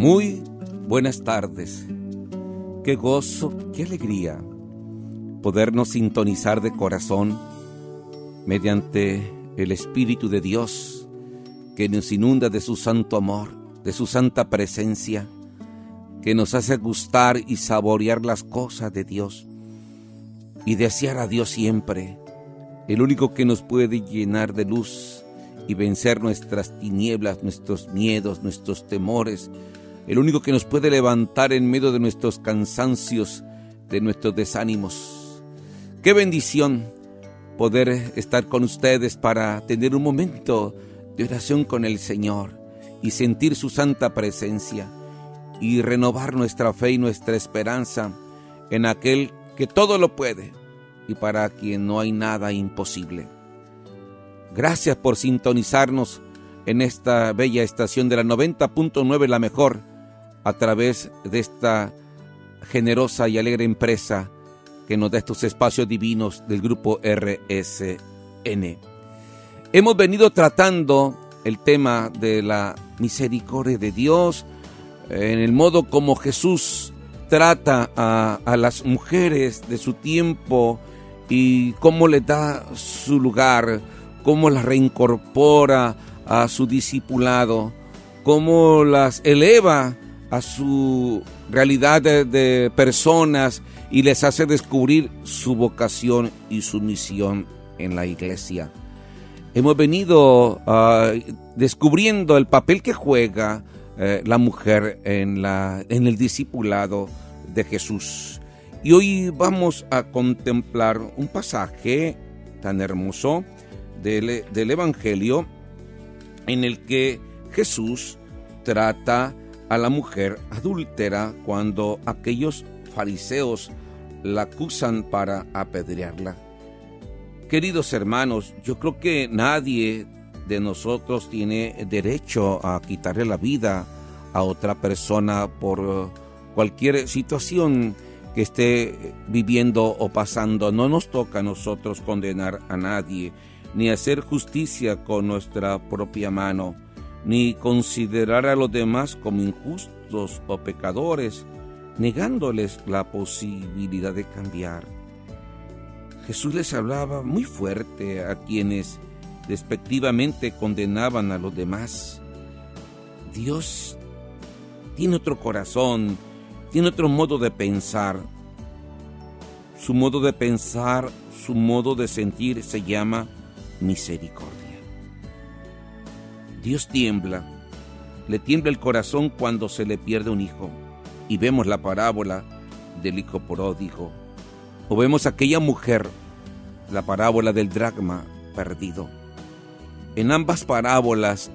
Muy buenas tardes. Qué gozo, qué alegría podernos sintonizar de corazón mediante el Espíritu de Dios que nos inunda de su santo amor, de su santa presencia, que nos hace gustar y saborear las cosas de Dios y desear a Dios siempre, el único que nos puede llenar de luz y vencer nuestras tinieblas, nuestros miedos, nuestros temores, el único que nos puede levantar en medio de nuestros cansancios, de nuestros desánimos. Qué bendición poder estar con ustedes para tener un momento de oración con el Señor y sentir su santa presencia y renovar nuestra fe y nuestra esperanza en aquel que todo lo puede y para quien no hay nada imposible. Gracias por sintonizarnos en esta bella estación de la 90.9 La Mejor a través de esta generosa y alegre empresa que nos da estos espacios divinos del grupo RSN. Hemos venido tratando el tema de la misericordia de Dios, en el modo como Jesús trata a, a las mujeres de su tiempo y cómo le da su lugar, cómo las reincorpora a su discipulado, cómo las eleva a su realidad de, personas y les hace descubrir su vocación y su misión en la iglesia. Hemos venido ah, descubriendo el papel que juega eh, la mujer en, la, en el discipulado de Jesús. Y hoy vamos a contemplar un pasaje tan hermoso del, del Evangelio en el que Jesús trata a la mujer adúltera cuando aquellos fariseos la acusan para apedrearla. Queridos hermanos, yo creo que nadie de nosotros tiene derecho a quitarle la vida a otra persona por cualquier situación que esté viviendo o pasando. No nos toca a nosotros condenar a nadie, ni hacer justicia con nuestra propia mano ni considerar a los demás como injustos o pecadores, negándoles la posibilidad de cambiar. Jesús les hablaba muy fuerte a quienes despectivamente condenaban a los demás. Dios tiene otro corazón, tiene otro modo de pensar. Su modo de pensar, su modo de sentir se llama misericordia. Dios tiembla, le tiembla el corazón cuando se le pierde un hijo. Y vemos la parábola del hijo pródigo. O vemos aquella mujer, la parábola del dragma perdido. En ambas parábolas,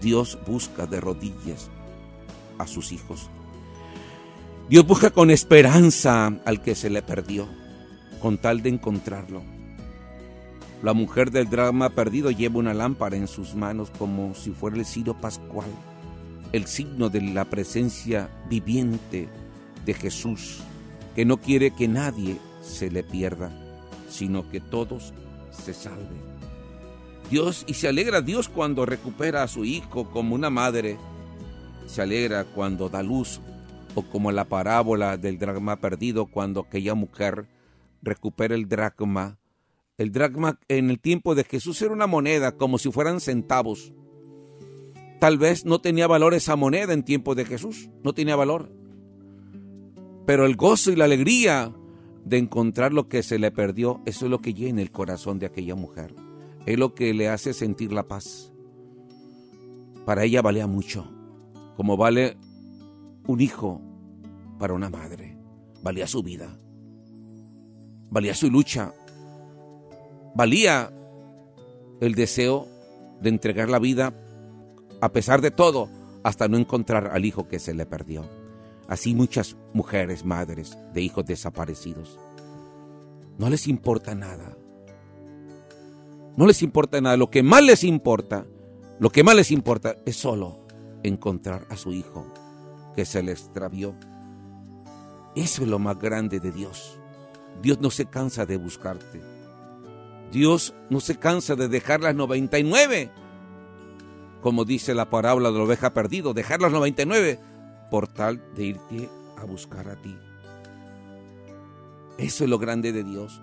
Dios busca de rodillas a sus hijos. Dios busca con esperanza al que se le perdió, con tal de encontrarlo. La mujer del drama perdido lleva una lámpara en sus manos como si fuera el cirio pascual, el signo de la presencia viviente de Jesús, que no quiere que nadie se le pierda, sino que todos se salven. Dios y se alegra Dios cuando recupera a su hijo como una madre, se alegra cuando da luz o como la parábola del dragma perdido cuando aquella mujer recupera el dracma el dracma en el tiempo de Jesús era una moneda, como si fueran centavos. Tal vez no tenía valor esa moneda en tiempo de Jesús, no tenía valor. Pero el gozo y la alegría de encontrar lo que se le perdió, eso es lo que llena el corazón de aquella mujer. Es lo que le hace sentir la paz. Para ella valía mucho, como vale un hijo para una madre. Valía su vida, valía su lucha, valía el deseo de entregar la vida a pesar de todo hasta no encontrar al hijo que se le perdió. Así muchas mujeres, madres de hijos desaparecidos. No les importa nada. No les importa nada. Lo que más les importa, lo que más les importa es solo encontrar a su hijo que se le extravió. Eso es lo más grande de Dios. Dios no se cansa de buscarte. Dios no se cansa de dejar las 99, como dice la parábola de la oveja perdido, dejar las 99 por tal de irte a buscar a ti. Eso es lo grande de Dios,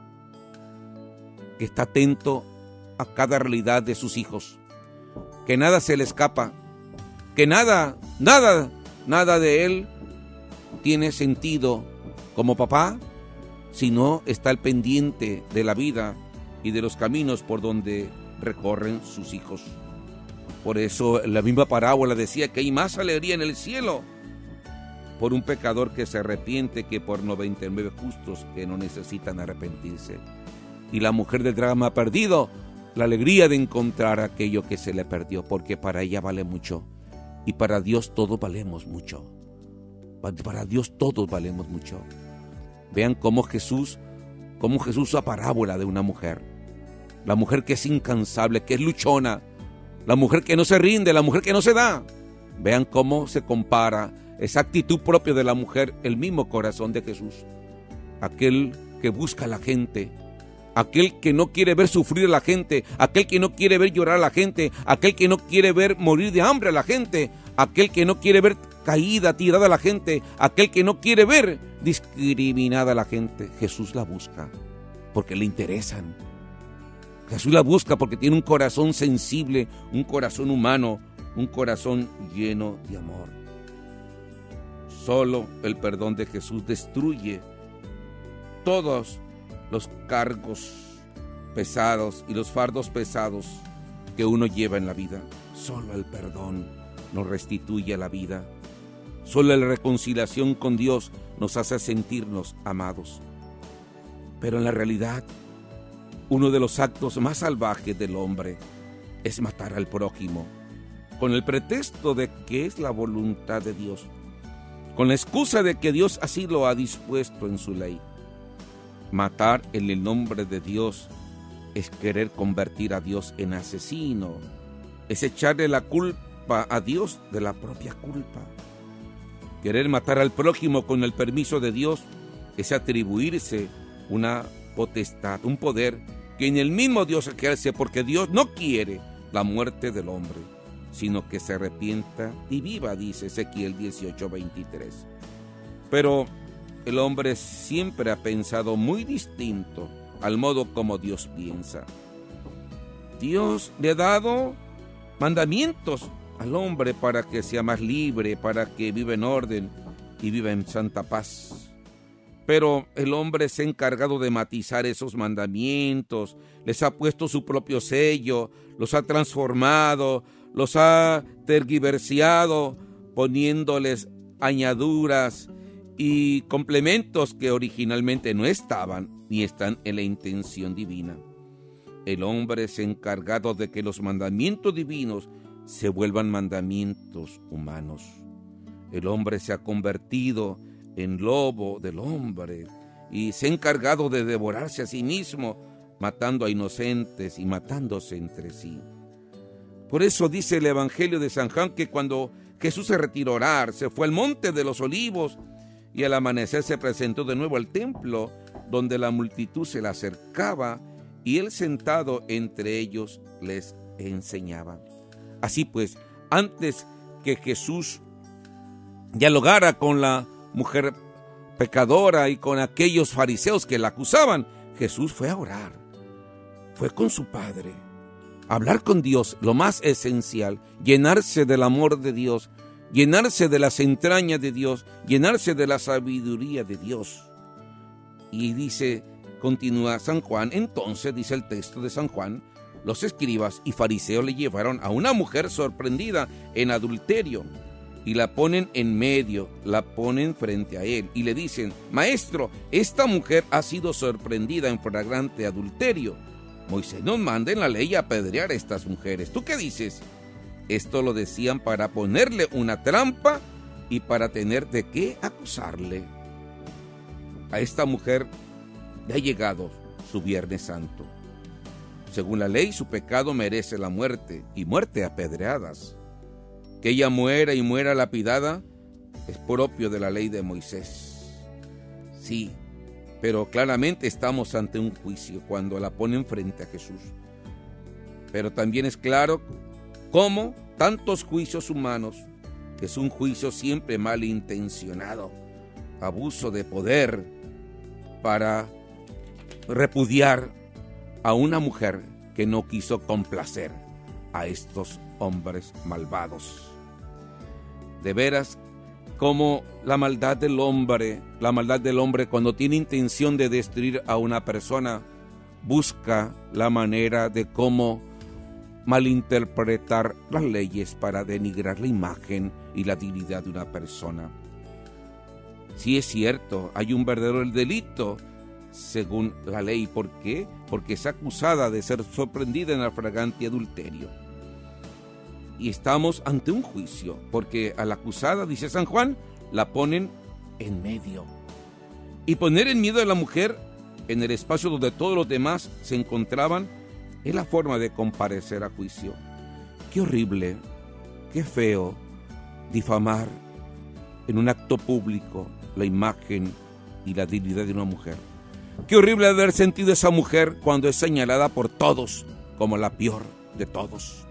que está atento a cada realidad de sus hijos, que nada se le escapa, que nada, nada, nada de Él tiene sentido como papá si no está al pendiente de la vida y de los caminos por donde recorren sus hijos. Por eso la misma parábola decía que hay más alegría en el cielo por un pecador que se arrepiente que por 99 justos que no necesitan arrepentirse. Y la mujer del drama perdido, la alegría de encontrar aquello que se le perdió, porque para ella vale mucho. Y para Dios todos valemos mucho. Para Dios todos valemos mucho. Vean cómo Jesús, cómo Jesús usa parábola de una mujer. La mujer que es incansable, que es luchona, la mujer que no se rinde, la mujer que no se da. Vean cómo se compara esa actitud propia de la mujer, el mismo corazón de Jesús. Aquel que busca a la gente, aquel que no quiere ver sufrir a la gente, aquel que no quiere ver llorar a la gente, aquel que no quiere ver morir de hambre a la gente, aquel que no quiere ver caída, tirada a la gente, aquel que no quiere ver discriminada a la gente. Jesús la busca porque le interesan. Jesús la busca porque tiene un corazón sensible, un corazón humano, un corazón lleno de amor. Solo el perdón de Jesús destruye todos los cargos pesados y los fardos pesados que uno lleva en la vida. Solo el perdón nos restituye a la vida. Solo la reconciliación con Dios nos hace sentirnos amados. Pero en la realidad, uno de los actos más salvajes del hombre es matar al prójimo, con el pretexto de que es la voluntad de Dios con la excusa de que Dios así lo ha dispuesto en su ley. Matar en el nombre de Dios es querer convertir a Dios en asesino, es echarle la culpa a Dios de la propia culpa. Querer matar al prójimo con el permiso de Dios es atribuirse una potestad, un poder que en el mismo Dios ejerce porque Dios no quiere la muerte del hombre sino que se arrepienta y viva, dice Ezequiel 18:23. Pero el hombre siempre ha pensado muy distinto al modo como Dios piensa. Dios le ha dado mandamientos al hombre para que sea más libre, para que viva en orden y viva en santa paz. Pero el hombre se ha encargado de matizar esos mandamientos, les ha puesto su propio sello, los ha transformado, los ha tergiversado poniéndoles añaduras y complementos que originalmente no estaban ni están en la intención divina. El hombre se ha encargado de que los mandamientos divinos se vuelvan mandamientos humanos. El hombre se ha convertido en lobo del hombre y se ha encargado de devorarse a sí mismo, matando a inocentes y matándose entre sí. Por eso dice el Evangelio de San Juan que cuando Jesús se retiró a orar, se fue al monte de los olivos y al amanecer se presentó de nuevo al templo, donde la multitud se le acercaba y él sentado entre ellos les enseñaba. Así pues, antes que Jesús dialogara con la mujer pecadora y con aquellos fariseos que la acusaban, Jesús fue a orar, fue con su Padre hablar con Dios, lo más esencial, llenarse del amor de Dios, llenarse de las entrañas de Dios, llenarse de la sabiduría de Dios. Y dice, continúa San Juan, entonces dice el texto de San Juan, los escribas y fariseos le llevaron a una mujer sorprendida en adulterio y la ponen en medio, la ponen frente a él y le dicen, Maestro, esta mujer ha sido sorprendida en flagrante adulterio Moisés nos manda en la ley apedrear a estas mujeres. ¿Tú qué dices? Esto lo decían para ponerle una trampa y para tener de qué acusarle. A esta mujer le ha llegado su Viernes Santo. Según la ley, su pecado merece la muerte y muerte apedreadas. Que ella muera y muera lapidada es propio de la ley de Moisés. Sí, pero claramente estamos ante un juicio cuando la ponen frente a Jesús. Pero también es claro cómo tantos juicios humanos que es un juicio siempre malintencionado, abuso de poder para repudiar a una mujer que no quiso complacer a estos hombres malvados. De veras, como la maldad del hombre, la maldad del hombre cuando tiene intención de destruir a una persona, busca la manera de cómo malinterpretar las leyes para denigrar la imagen y la dignidad de una persona. Si es cierto, hay un verdadero delito según la ley. ¿Por qué? Porque es acusada de ser sorprendida en el fragante adulterio. Y estamos ante un juicio, porque a la acusada, dice San Juan, la ponen en medio. Y poner en miedo a la mujer en el espacio donde todos los demás se encontraban es la forma de comparecer a juicio. Qué horrible, qué feo difamar en un acto público la imagen y la dignidad de una mujer. Qué horrible haber sentido esa mujer cuando es señalada por todos como la peor de todos.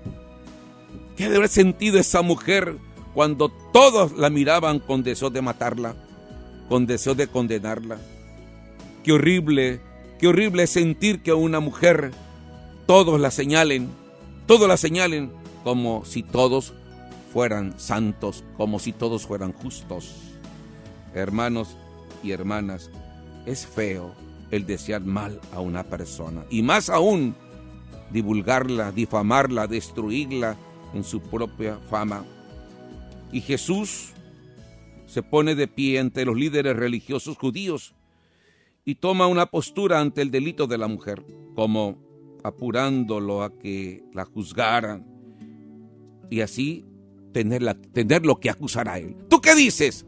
Qué haber sentido esa mujer cuando todos la miraban con deseo de matarla, con deseo de condenarla. Qué horrible, qué horrible sentir que a una mujer todos la señalen, todos la señalen como si todos fueran santos, como si todos fueran justos. Hermanos y hermanas, es feo el desear mal a una persona. Y más aún, divulgarla, difamarla, destruirla en su propia fama. Y Jesús se pone de pie ante los líderes religiosos judíos y toma una postura ante el delito de la mujer, como apurándolo a que la juzgaran y así tener, tener lo que acusar a él. ¿Tú qué dices?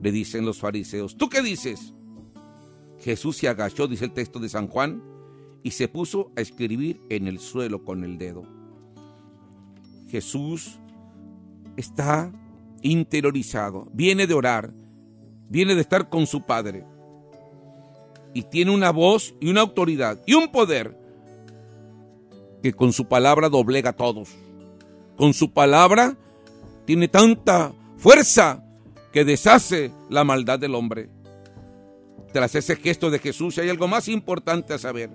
Le dicen los fariseos. ¿Tú qué dices? Jesús se agachó, dice el texto de San Juan, y se puso a escribir en el suelo con el dedo. Jesús está interiorizado, viene de orar, viene de estar con su Padre, y tiene una voz y una autoridad y un poder que con su palabra doblega a todos. Con su palabra tiene tanta fuerza que deshace la maldad del hombre. Tras ese gesto de Jesús hay algo más importante a saber.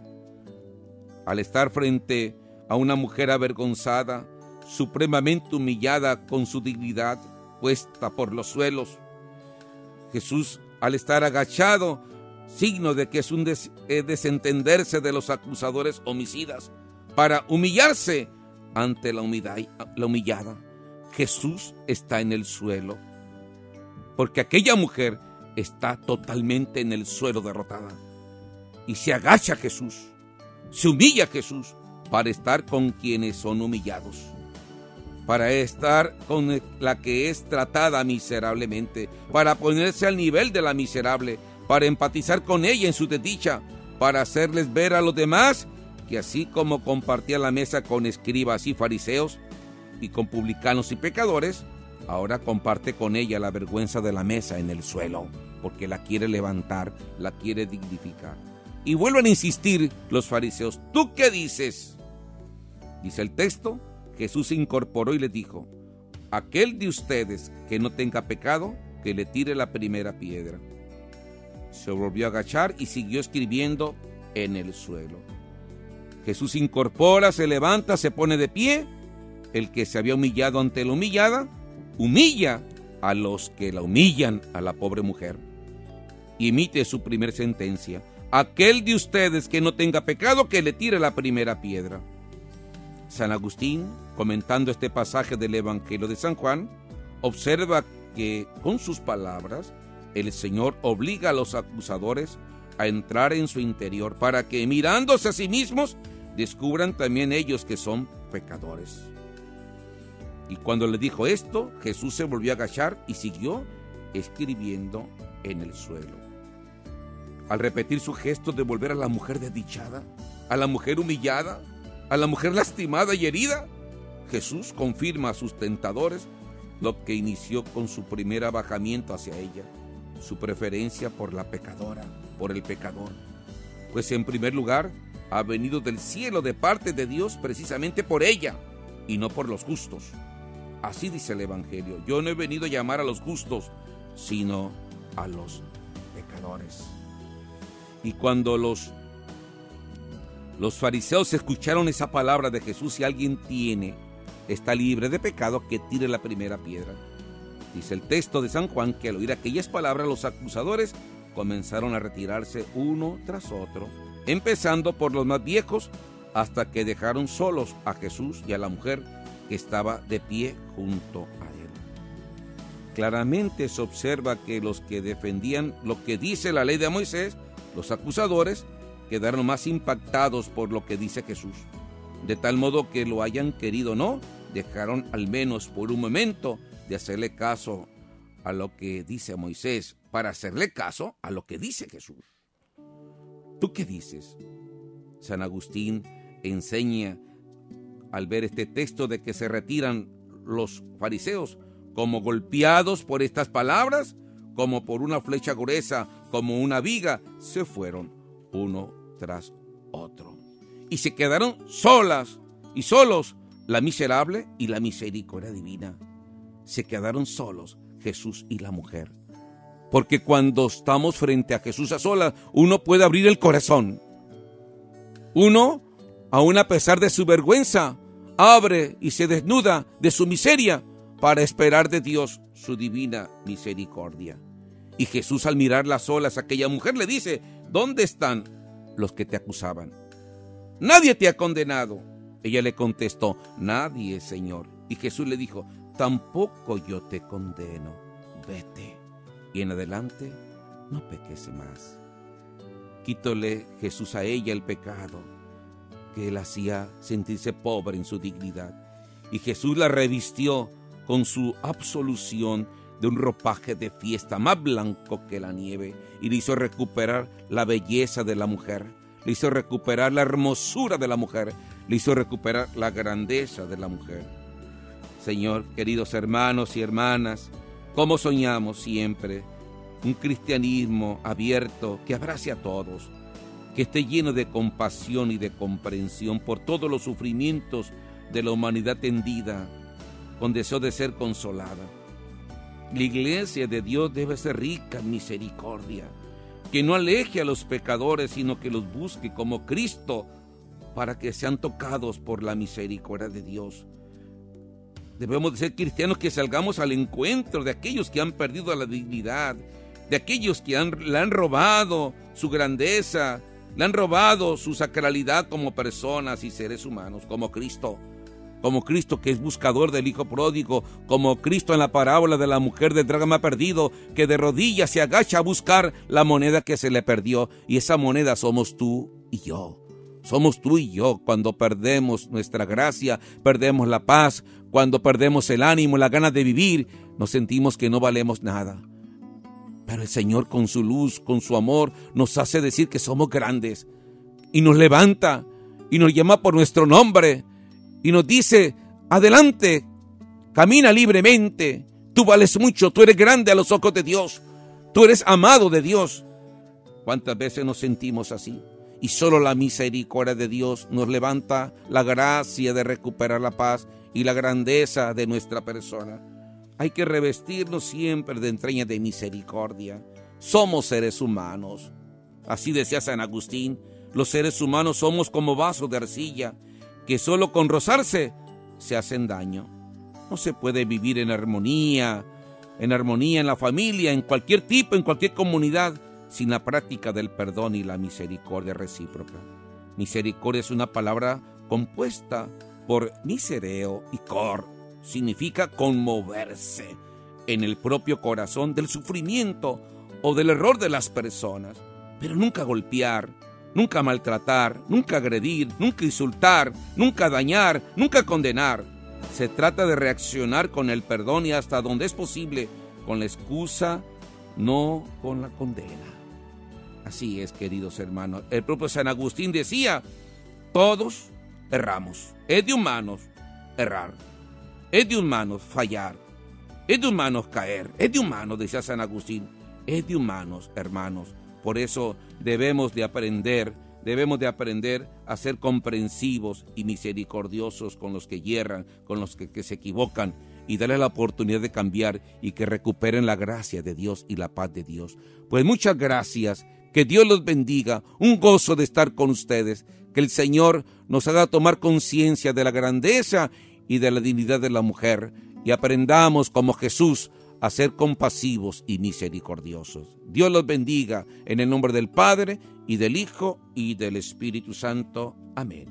Al estar frente a una mujer avergonzada, supremamente humillada con su dignidad puesta por los suelos, Jesús, al estar agachado, signo de que es un eh, desentenderse de los acusadores homicidas, para humillarse ante la, la humillada. Jesús está en el suelo, porque aquella mujer está totalmente en el suelo derrotada. Y se agacha Jesús, se humilla Jesús para estar con quienes son humillados, para estar con la que es tratada miserablemente, para ponerse al nivel de la miserable, para empatizar con ella en su desdicha, para hacerles ver a los demás que así como compartía la mesa con escribas y fariseos y con publicanos y pecadores, ahora comparte con ella la vergüenza de la mesa en el suelo porque la quiere levantar, la quiere dignificar. Y vuelven a insistir los fariseos, ¿tú qué dices? Dice el texto, Jesús se incorporó y le dijo, aquel de ustedes que no tenga pecado, que le tire la primera piedra. Se volvió a agachar y siguió escribiendo en el suelo. Jesús se incorpora, se levanta, se pone de pie. El que se había humillado ante la humillada, humilla a los que la humillan a la pobre mujer y emite su primer sentencia. Aquel de ustedes que no tenga pecado, que le tire la primera piedra. San Agustín, comentando este pasaje del Evangelio de San Juan, observa que con sus palabras el Señor obliga a los acusadores a entrar en su interior para que mirándose a sí mismos descubran también ellos que son pecadores. Y cuando le dijo esto, Jesús se volvió a agachar y siguió escribiendo en el suelo al repetir su gesto de volver a la mujer desdichada, a la mujer humillada, a la mujer lastimada y herida, Jesús confirma a sus tentadores lo que inició con su primer abajamiento hacia ella, su preferencia por la pecadora, por el pecador. Pues en primer lugar, ha venido del cielo de parte de Dios precisamente por ella y no por los justos. Así dice el Evangelio. Yo no he venido a llamar a los justos, sino a los pecadores. Y cuando los, los fariseos escucharon esa palabra de Jesús, si alguien tiene, está libre de pecado, que tire la primera piedra. Dice el texto de San Juan que al oír aquellas palabras los acusadores comenzaron a retirarse uno tras otro, empezando por los más viejos hasta que dejaron solos a Jesús y a la mujer que estaba de pie junto a él. Claramente se observa que los que defendían lo que dice la ley de Moisés, los acusadores, quedaron más impactados por lo que dice Jesús. De tal modo que lo hayan querido o no, dejaron al menos por un momento de hacerle caso a lo que dice Moisés para hacerle caso a lo que dice Jesús. ¿Tú qué dices? San Agustín enseña al ver este texto de que se retiran los fariseos como golpeados por estas palabras, como por una flecha gruesa, como una viga, se fueron uno tras otro. Y se quedaron solas y solos la miserable y la misericordia divina. Se quedaron solos Jesús y la mujer. Porque cuando estamos frente a Jesús a solas, uno puede abrir el corazón. Uno, aun a pesar de su vergüenza, abre y se desnuda de su miseria para esperar de Dios su divina misericordia. Y Jesús al mirar las olas aquella mujer le dice, ¿dónde están los que te acusaban? Nadie te ha condenado. Ella le contestó, nadie, Señor. Y Jesús le dijo, tampoco yo te condeno, vete. Y en adelante no peques más. Quítole Jesús a ella el pecado que él hacía sentirse pobre en su dignidad. Y Jesús la revistió con su absolución de un ropaje de fiesta más blanco que la nieve y le hizo recuperar la belleza de la mujer, le hizo recuperar la hermosura de la mujer, le hizo recuperar la grandeza de la mujer. Señor, queridos hermanos y hermanas, ¿cómo soñamos siempre un cristianismo abierto que abrace a todos, que esté lleno de compasión y de comprensión por todos los sufrimientos de la humanidad tendida, con deseo de ser consolada. La iglesia de Dios debe ser rica en misericordia, que no aleje a los pecadores, sino que los busque como Cristo para que sean tocados por la misericordia de Dios. Debemos de ser cristianos que salgamos al encuentro de aquellos que han perdido la dignidad, de aquellos que le han robado su grandeza, le han robado su sacralidad como personas y seres humanos, como Cristo. Como Cristo que es buscador del Hijo pródigo, como Cristo en la parábola de la mujer del dragma perdido, que de rodillas se agacha a buscar la moneda que se le perdió. Y esa moneda somos tú y yo. Somos tú y yo cuando perdemos nuestra gracia, perdemos la paz, cuando perdemos el ánimo, la ganas de vivir, nos sentimos que no valemos nada. Pero el Señor con su luz, con su amor, nos hace decir que somos grandes y nos levanta y nos llama por nuestro nombre y nos dice, adelante, camina libremente, tú vales mucho, tú eres grande a los ojos de Dios, tú eres amado de Dios. ¿Cuántas veces nos sentimos así? Y solo la misericordia de Dios nos levanta la gracia de recuperar la paz y la grandeza de nuestra persona. Hay que revestirnos siempre de entraña de misericordia. Somos seres humanos. Así decía San Agustín, los seres humanos somos como vasos de arcilla, que solo con rozarse se hacen daño. No se puede vivir en armonía, en armonía en la familia, en cualquier tipo, en cualquier comunidad, sin la práctica del perdón y la misericordia recíproca. Misericordia es una palabra compuesta por misereo y cor, significa conmoverse en el propio corazón del sufrimiento o del error de las personas, pero nunca golpear, nunca maltratar, nunca agredir, nunca insultar, nunca dañar, nunca condenar. Se trata de reaccionar con el perdón y hasta donde es posible con la excusa, no con la condena. Así es, queridos hermanos. El propio San Agustín decía, todos erramos. Es de humanos errar. Es de humanos fallar. Es de humanos caer. Es de humanos, decía San Agustín. Es de humanos, hermanos. Por eso debemos de aprender, debemos de aprender a ser comprensivos y misericordiosos con los que hierran, con los que, que se equivocan y darle la oportunidad de cambiar y que recuperen la gracia de Dios y la paz de Dios. Pues muchas gracias, que Dios los bendiga, un gozo de estar con ustedes, que el Señor nos haga tomar conciencia de la grandeza y de la dignidad de la mujer y aprendamos como Jesús a ser compasivos y misericordiosos. Dios los bendiga en el nombre del Padre y del Hijo y del Espíritu Santo. Amén.